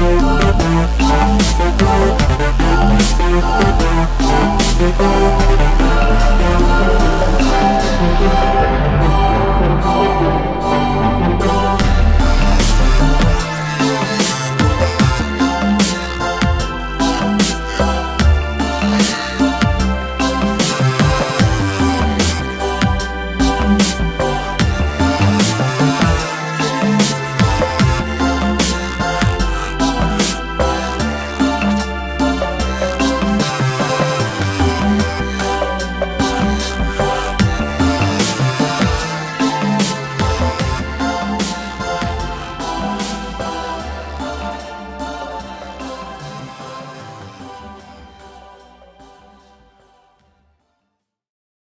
Oh,